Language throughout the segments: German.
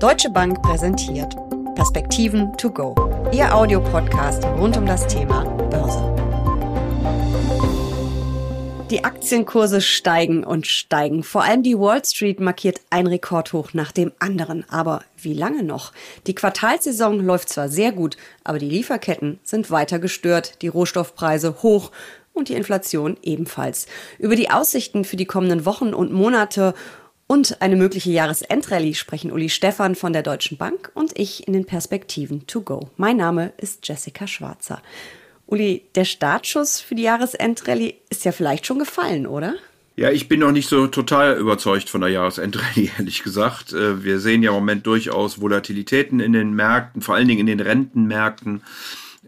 Deutsche Bank präsentiert Perspektiven to go. Ihr Audiopodcast rund um das Thema Börse. Die Aktienkurse steigen und steigen. Vor allem die Wall Street markiert ein Rekordhoch nach dem anderen. Aber wie lange noch? Die Quartalsaison läuft zwar sehr gut, aber die Lieferketten sind weiter gestört, die Rohstoffpreise hoch und die Inflation ebenfalls. Über die Aussichten für die kommenden Wochen und Monate und eine mögliche Jahresendrallye sprechen Uli Stephan von der Deutschen Bank und ich in den Perspektiven to go. Mein Name ist Jessica Schwarzer. Uli, der Startschuss für die Jahresendrallye ist ja vielleicht schon gefallen, oder? Ja, ich bin noch nicht so total überzeugt von der Jahresendrallye, ehrlich gesagt. Äh, wir sehen ja im Moment durchaus Volatilitäten in den Märkten, vor allen Dingen in den Rentenmärkten.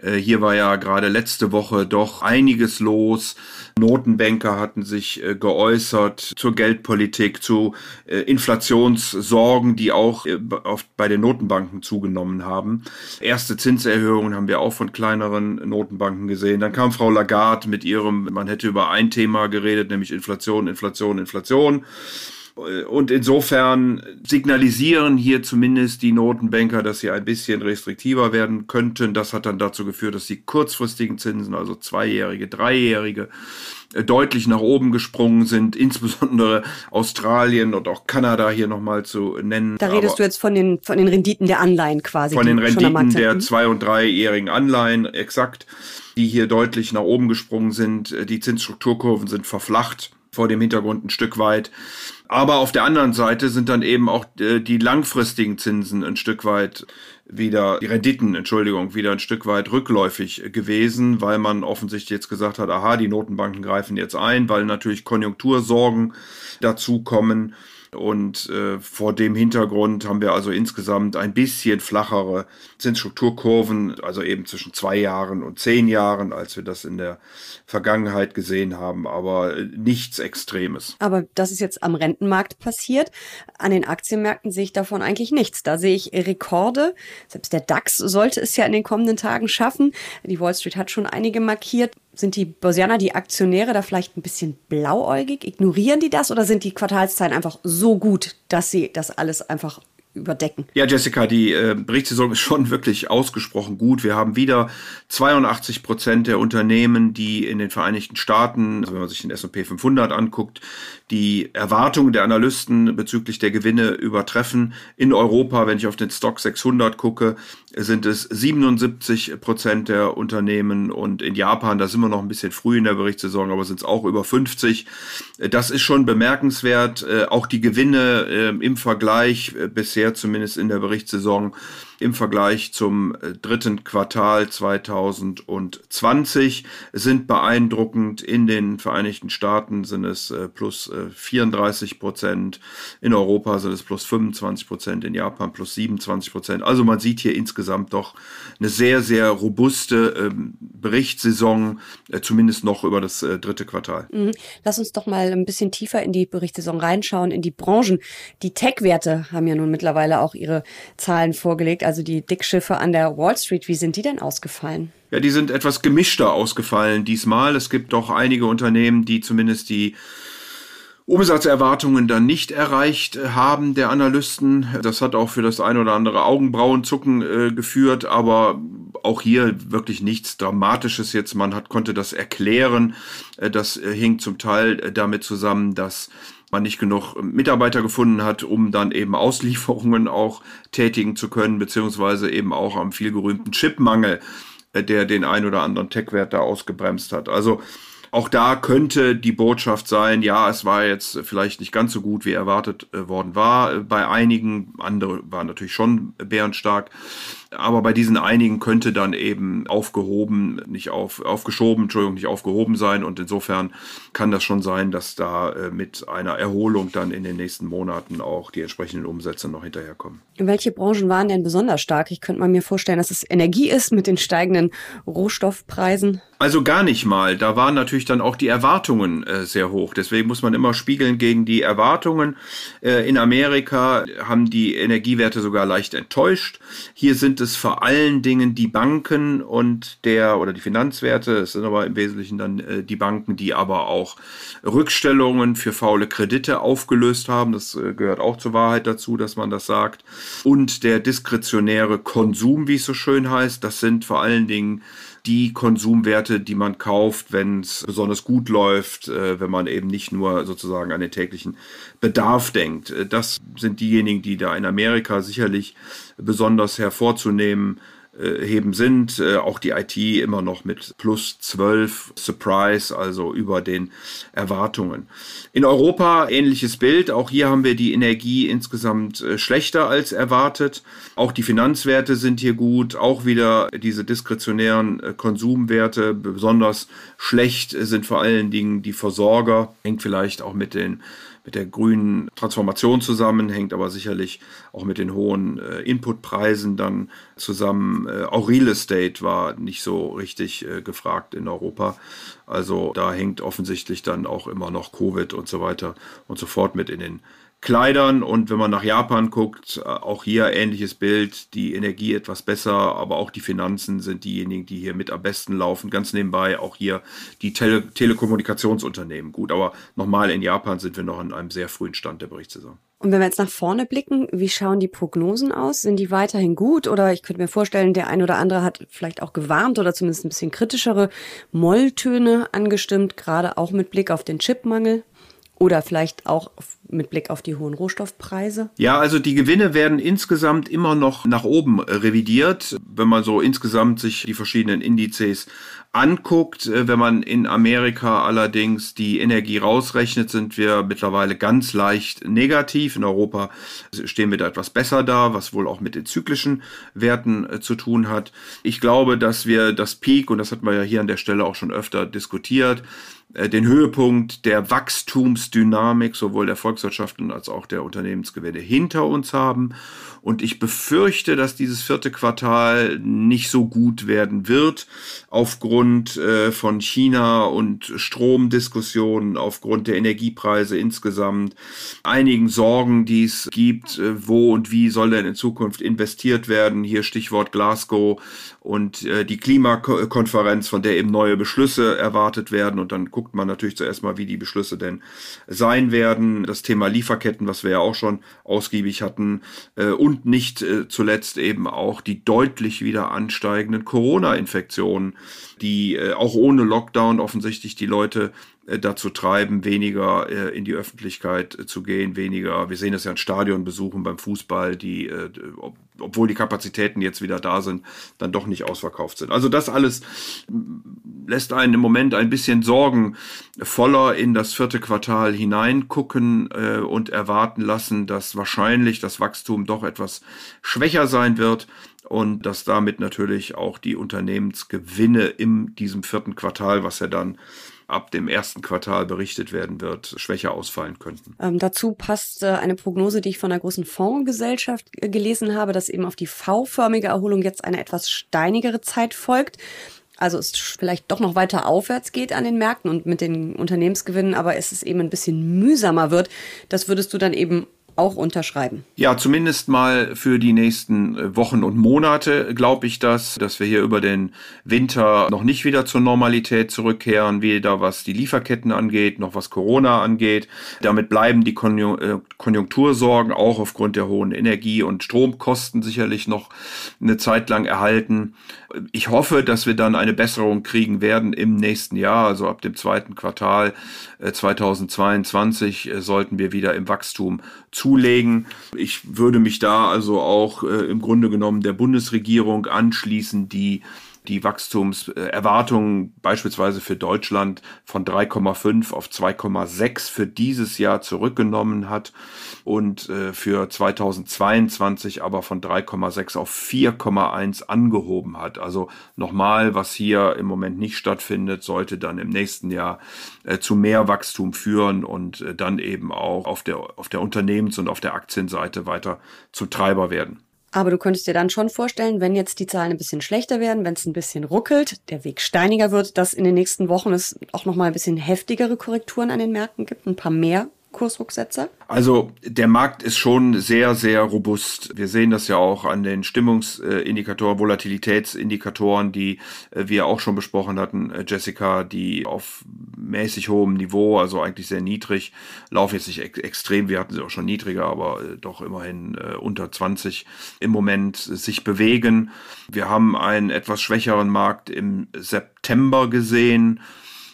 Äh, hier war ja gerade letzte Woche doch einiges los. Notenbanker hatten sich äh, geäußert zur Geldpolitik, zu äh, Inflationssorgen, die auch bei den Notenbanken zugenommen haben. Erste Zinserhöhungen haben wir auch von kleineren Notenbanken gesehen. Dann kam Frau Lagarde mit ihrem, man hätte über ein Thema geredet, nämlich Inflation, Inflation, Inflation. Und insofern signalisieren hier zumindest die Notenbanker, dass sie ein bisschen restriktiver werden könnten. Das hat dann dazu geführt, dass die kurzfristigen Zinsen, also zweijährige, dreijährige, äh, deutlich nach oben gesprungen sind, insbesondere Australien und auch Kanada hier nochmal zu nennen. Da redest Aber du jetzt von den, von den Renditen der Anleihen quasi. Von den Renditen der zwei- und dreijährigen Anleihen, exakt, die hier deutlich nach oben gesprungen sind. Die Zinsstrukturkurven sind verflacht vor dem Hintergrund ein Stück weit. Aber auf der anderen Seite sind dann eben auch äh, die langfristigen Zinsen ein Stück weit wieder, die Renditen, Entschuldigung, wieder ein Stück weit rückläufig gewesen, weil man offensichtlich jetzt gesagt hat, aha, die Notenbanken greifen jetzt ein, weil natürlich Konjunktursorgen dazu kommen. Und äh, vor dem Hintergrund haben wir also insgesamt ein bisschen flachere Zinsstrukturkurven, also eben zwischen zwei Jahren und zehn Jahren, als wir das in der Vergangenheit gesehen haben, aber nichts Extremes. Aber das ist jetzt am Rentenmarkt passiert. An den Aktienmärkten sehe ich davon eigentlich nichts. Da sehe ich Rekorde. Selbst der DAX sollte es ja in den kommenden Tagen schaffen. Die Wall Street hat schon einige markiert. Sind die Börsianer, die Aktionäre da vielleicht ein bisschen blauäugig? Ignorieren die das oder sind die Quartalszahlen einfach so gut, dass sie das alles einfach überdecken. Ja, Jessica, die äh, Berichtssaison ist schon wirklich ausgesprochen gut. Wir haben wieder 82 Prozent der Unternehmen, die in den Vereinigten Staaten, also wenn man sich den S&P 500 anguckt, die Erwartungen der Analysten bezüglich der Gewinne übertreffen. In Europa, wenn ich auf den Stock 600 gucke, sind es 77 Prozent der Unternehmen und in Japan, da sind wir noch ein bisschen früh in der Berichtssaison, aber sind es auch über 50. Das ist schon bemerkenswert. Äh, auch die Gewinne äh, im Vergleich äh, bisher zumindest in der Berichtssaison im Vergleich zum äh, dritten Quartal 2020 sind beeindruckend. In den Vereinigten Staaten sind es äh, plus 34 äh, Prozent, in Europa sind es plus 25 Prozent, in Japan plus 27 Prozent. Also man sieht hier insgesamt doch eine sehr, sehr robuste ähm, Berichtssaison, zumindest noch über das dritte Quartal. Mhm. Lass uns doch mal ein bisschen tiefer in die Berichtssaison reinschauen, in die Branchen. Die Tech-Werte haben ja nun mittlerweile auch ihre Zahlen vorgelegt. Also also die Dickschiffe an der Wall Street, wie sind die denn ausgefallen? Ja, die sind etwas gemischter ausgefallen diesmal. Es gibt doch einige Unternehmen, die zumindest die Umsatzerwartungen dann nicht erreicht haben der Analysten. Das hat auch für das ein oder andere Augenbrauenzucken äh, geführt, aber auch hier wirklich nichts Dramatisches jetzt. Man hat, konnte das erklären. Äh, das äh, hing zum Teil äh, damit zusammen, dass man nicht genug Mitarbeiter gefunden hat, um dann eben Auslieferungen auch tätigen zu können, beziehungsweise eben auch am vielgerühmten Chipmangel, äh, der den ein oder anderen Tech-Wert da ausgebremst hat. Also auch da könnte die Botschaft sein, ja, es war jetzt vielleicht nicht ganz so gut, wie erwartet äh, worden war. Bei einigen, andere waren natürlich schon bärenstark. Aber bei diesen einigen könnte dann eben aufgehoben, nicht auf, aufgeschoben, Entschuldigung, nicht aufgehoben sein. Und insofern kann das schon sein, dass da äh, mit einer Erholung dann in den nächsten Monaten auch die entsprechenden Umsätze noch hinterherkommen. Welche Branchen waren denn besonders stark? Ich könnte mal mir vorstellen, dass es Energie ist mit den steigenden Rohstoffpreisen. Also gar nicht mal. Da waren natürlich dann auch die Erwartungen äh, sehr hoch. Deswegen muss man immer spiegeln gegen die Erwartungen. Äh, in Amerika haben die Energiewerte sogar leicht enttäuscht. Hier sind es vor allen Dingen die Banken und der oder die Finanzwerte, es sind aber im Wesentlichen dann äh, die Banken, die aber auch Rückstellungen für faule Kredite aufgelöst haben. Das äh, gehört auch zur Wahrheit dazu, dass man das sagt. Und der diskretionäre Konsum, wie es so schön heißt, das sind vor allen Dingen die Konsumwerte, die man kauft, wenn es besonders gut läuft, äh, wenn man eben nicht nur sozusagen an den täglichen Bedarf denkt. Äh, das sind diejenigen, die da in Amerika sicherlich besonders hervorzunehmen heben sind. Äh, auch die IT immer noch mit plus 12 Surprise, also über den Erwartungen. In Europa ähnliches Bild. Auch hier haben wir die Energie insgesamt äh, schlechter als erwartet. Auch die Finanzwerte sind hier gut. Auch wieder diese diskretionären Konsumwerte. Besonders schlecht sind vor allen Dingen die Versorger. Hängt vielleicht auch mit den mit der grünen Transformation zusammen, hängt aber sicherlich auch mit den hohen äh, Inputpreisen dann zusammen. Äh, auch Real Estate war nicht so richtig äh, gefragt in Europa. Also da hängt offensichtlich dann auch immer noch Covid und so weiter und so fort mit in den Kleidern und wenn man nach Japan guckt, äh, auch hier ähnliches Bild, die Energie etwas besser, aber auch die Finanzen sind diejenigen, die hier mit am besten laufen. Ganz nebenbei auch hier die Tele Telekommunikationsunternehmen. Gut, aber nochmal in Japan sind wir noch an einem sehr frühen Stand der Berichtssaison. Und wenn wir jetzt nach vorne blicken, wie schauen die Prognosen aus? Sind die weiterhin gut? Oder ich könnte mir vorstellen, der ein oder andere hat vielleicht auch gewarnt oder zumindest ein bisschen kritischere Molltöne angestimmt, gerade auch mit Blick auf den Chipmangel. Oder vielleicht auch mit Blick auf die hohen Rohstoffpreise? Ja, also die Gewinne werden insgesamt immer noch nach oben revidiert. Wenn man so insgesamt sich die verschiedenen Indizes anguckt, äh, wenn man in Amerika allerdings die Energie rausrechnet, sind wir mittlerweile ganz leicht negativ. In Europa stehen wir da etwas besser da, was wohl auch mit den zyklischen Werten äh, zu tun hat. Ich glaube, dass wir das Peak, und das hat man ja hier an der Stelle auch schon öfter diskutiert, äh, den Höhepunkt der Wachstumsdynamik sowohl der Volkswirtschaften als auch der Unternehmensgewinne hinter uns haben. Und ich befürchte, dass dieses vierte Quartal nicht so gut werden wird, aufgrund äh, von China und Stromdiskussionen, aufgrund der Energiepreise insgesamt, einigen Sorgen, die es gibt, äh, wo und wie soll denn in Zukunft investiert werden. Hier Stichwort Glasgow und äh, die Klimakonferenz, von der eben neue Beschlüsse erwartet werden. Und dann guckt man natürlich zuerst mal, wie die Beschlüsse denn sein werden. Das Thema Lieferketten, was wir ja auch schon ausgiebig hatten. Äh, und nicht äh, zuletzt eben auch die deutlich wieder ansteigenden Corona-Infektionen, die äh, auch ohne Lockdown offensichtlich die Leute dazu treiben, weniger in die Öffentlichkeit zu gehen, weniger, wir sehen das ja in Stadionbesuchen beim Fußball, die, ob, obwohl die Kapazitäten jetzt wieder da sind, dann doch nicht ausverkauft sind. Also das alles lässt einen im Moment ein bisschen sorgenvoller in das vierte Quartal hineingucken äh, und erwarten lassen, dass wahrscheinlich das Wachstum doch etwas schwächer sein wird und dass damit natürlich auch die Unternehmensgewinne in diesem vierten Quartal, was ja dann ab dem ersten Quartal berichtet werden wird, schwächer ausfallen könnten. Ähm, dazu passt äh, eine Prognose, die ich von einer großen Fondsgesellschaft äh, gelesen habe, dass eben auf die V-förmige Erholung jetzt eine etwas steinigere Zeit folgt. Also es vielleicht doch noch weiter aufwärts geht an den Märkten und mit den Unternehmensgewinnen, aber es ist eben ein bisschen mühsamer wird. Das würdest du dann eben auch unterschreiben. Ja, zumindest mal für die nächsten äh, Wochen und Monate glaube ich das, dass wir hier über den Winter noch nicht wieder zur Normalität zurückkehren, weder was die Lieferketten angeht, noch was Corona angeht. Damit bleiben die äh, Konjunktursorgen auch aufgrund der hohen Energie- und Stromkosten sicherlich noch eine Zeit lang erhalten. Ich hoffe, dass wir dann eine Besserung kriegen werden im nächsten Jahr, also ab dem zweiten Quartal 2022 äh, sollten wir wieder im Wachstum zulegen. Ich würde mich da also auch äh, im Grunde genommen der Bundesregierung anschließen, die die Wachstumserwartungen beispielsweise für Deutschland von 3,5 auf 2,6 für dieses Jahr zurückgenommen hat und äh, für 2022 aber von 3,6 auf 4,1 angehoben hat. Also nochmal, was hier im Moment nicht stattfindet, sollte dann im nächsten Jahr äh, zu mehr Wachstum führen und äh, dann eben auch auf der, auf der Unternehmens- und auf der Aktienseite weiter zum Treiber werden. Aber du könntest dir dann schon vorstellen, wenn jetzt die Zahlen ein bisschen schlechter werden, wenn es ein bisschen ruckelt, der Weg steiniger wird, dass in den nächsten Wochen es auch noch mal ein bisschen heftigere Korrekturen an den Märkten gibt, ein paar mehr Kursrücksetzer? Also der Markt ist schon sehr, sehr robust. Wir sehen das ja auch an den Stimmungsindikatoren, Volatilitätsindikatoren, die äh, wir auch schon besprochen hatten, äh, Jessica, die auf mäßig hohem Niveau, also eigentlich sehr niedrig, laufen jetzt nicht extrem, wir hatten sie auch schon niedriger, aber äh, doch immerhin unter 20 im Moment sich bewegen. Wir haben einen etwas schwächeren Markt im September gesehen.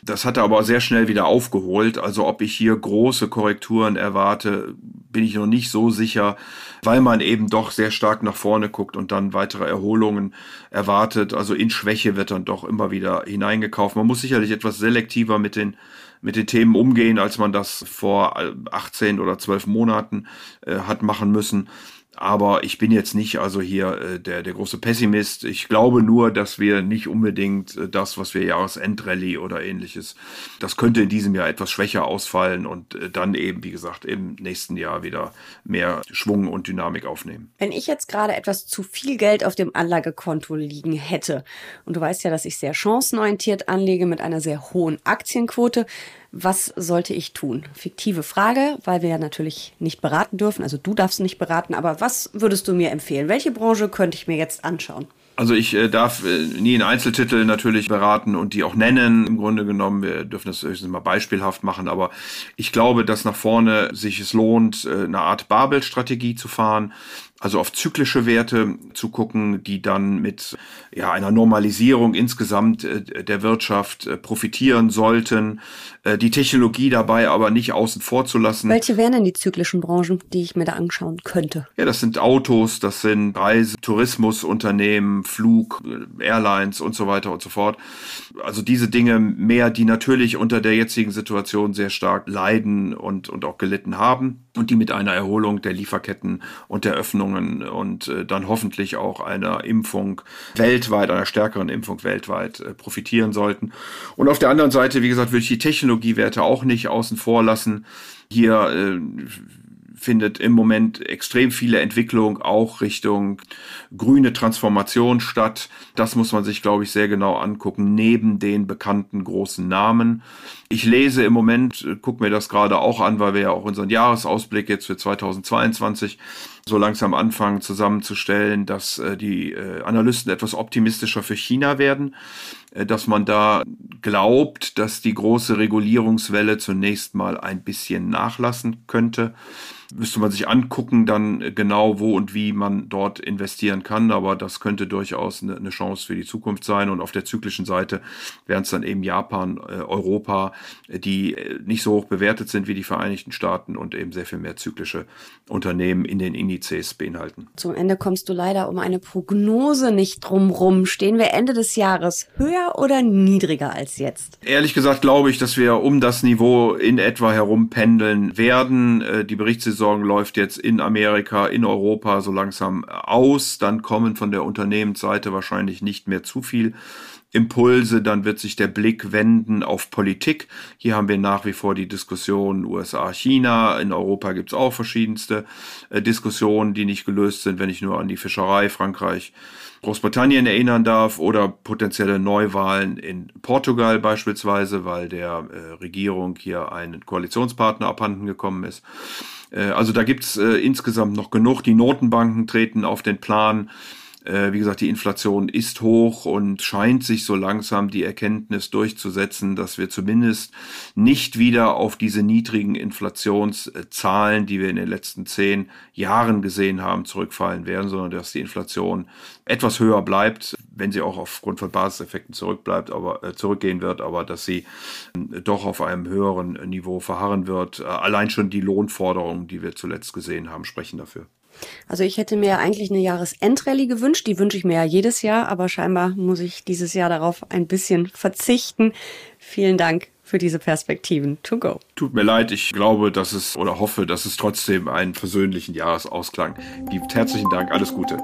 Das hat er aber sehr schnell wieder aufgeholt. Also ob ich hier große Korrekturen erwarte, bin ich noch nicht so sicher, weil man eben doch sehr stark nach vorne guckt und dann weitere Erholungen erwartet. Also in Schwäche wird dann doch immer wieder hineingekauft. Man muss sicherlich etwas selektiver mit den mit den Themen umgehen, als man das vor 18 oder 12 Monaten äh, hat machen müssen. Aber ich bin jetzt nicht also hier äh, der, der große Pessimist. Ich glaube nur, dass wir nicht unbedingt äh, das, was wir Jahresendrallye oder ähnliches, das könnte in diesem Jahr etwas schwächer ausfallen und äh, dann eben, wie gesagt, im nächsten Jahr wieder mehr Schwung und Dynamik aufnehmen. Wenn ich jetzt gerade etwas zu viel Geld auf dem Anlagekonto liegen hätte, und du weißt ja, dass ich sehr chancenorientiert anlege mit einer sehr hohen Aktienquote, was sollte ich tun? Fiktive Frage, weil wir ja natürlich nicht beraten dürfen. Also du darfst nicht beraten, aber was würdest du mir empfehlen? Welche Branche könnte ich mir jetzt anschauen? Also ich äh, darf äh, nie in Einzeltitel natürlich beraten und die auch nennen. Im Grunde genommen, wir dürfen das höchstens mal beispielhaft machen, aber ich glaube, dass nach vorne sich es lohnt, äh, eine Art Babel-Strategie zu fahren also auf zyklische Werte zu gucken, die dann mit ja, einer Normalisierung insgesamt äh, der Wirtschaft äh, profitieren sollten, äh, die Technologie dabei aber nicht außen vor zu lassen. Welche wären denn die zyklischen Branchen, die ich mir da anschauen könnte? Ja, das sind Autos, das sind Reise, Tourismusunternehmen, Flug, Airlines und so weiter und so fort. Also diese Dinge mehr, die natürlich unter der jetzigen Situation sehr stark leiden und, und auch gelitten haben und die mit einer Erholung der Lieferketten und der Öffnungen und äh, dann hoffentlich auch einer Impfung weltweit, einer stärkeren Impfung weltweit äh, profitieren sollten. Und auf der anderen Seite, wie gesagt, würde ich die Technologiewerte auch nicht außen vor lassen. Hier äh, findet im Moment extrem viele Entwicklung auch Richtung grüne Transformation statt. Das muss man sich, glaube ich, sehr genau angucken, neben den bekannten großen Namen. Ich lese im Moment, gucke mir das gerade auch an, weil wir ja auch unseren Jahresausblick jetzt für 2022 so langsam anfangen zusammenzustellen, dass äh, die äh, Analysten etwas optimistischer für China werden, äh, dass man da glaubt, dass die große Regulierungswelle zunächst mal ein bisschen nachlassen könnte müsste man sich angucken, dann genau wo und wie man dort investieren kann. Aber das könnte durchaus eine, eine Chance für die Zukunft sein. Und auf der zyklischen Seite wären es dann eben Japan, äh, Europa, die äh, nicht so hoch bewertet sind wie die Vereinigten Staaten und eben sehr viel mehr zyklische Unternehmen in den Indizes beinhalten. Zum Ende kommst du leider um eine Prognose nicht drumrum. Stehen wir Ende des Jahres höher oder niedriger als jetzt? Ehrlich gesagt glaube ich, dass wir um das Niveau in etwa herum pendeln werden. Äh, die Berichtssaison Saison läuft jetzt in Amerika, in Europa so langsam aus. Dann kommen von der Unternehmensseite wahrscheinlich nicht mehr zu viel Impulse, dann wird sich der Blick wenden auf Politik. Hier haben wir nach wie vor die Diskussion USA, China. In Europa gibt es auch verschiedenste äh, Diskussionen, die nicht gelöst sind, wenn ich nur an die Fischerei, Frankreich, Großbritannien erinnern darf oder potenzielle Neuwahlen in Portugal beispielsweise, weil der äh, Regierung hier ein Koalitionspartner abhanden gekommen ist. Äh, also da gibt's äh, insgesamt noch genug. Die Notenbanken treten auf den Plan. Äh, wie gesagt, die Inflation ist hoch und scheint sich so langsam die Erkenntnis durchzusetzen, dass wir zumindest nicht wieder auf diese niedrigen Inflationszahlen, die wir in den letzten zehn Jahren gesehen haben, zurückfallen werden, sondern dass die Inflation etwas höher bleibt, wenn sie auch aufgrund von Basiseffekten zurückbleibt, aber äh, zurückgehen wird, aber dass sie äh, doch auf einem höheren Niveau verharren wird. Äh, allein schon die Lohnforderungen, die wir zuletzt gesehen haben, sprechen dafür. Also ich hätte mir eigentlich eine Jahresendrallye gewünscht. Die wünsche ich mir ja jedes Jahr, aber scheinbar muss ich dieses Jahr darauf ein bisschen verzichten. Vielen Dank für diese Perspektiven to go. Tut mir leid, ich glaube, dass es oder hoffe, dass es trotzdem einen versöhnlichen Jahresausklang gibt. Herzlichen Dank, alles Gute.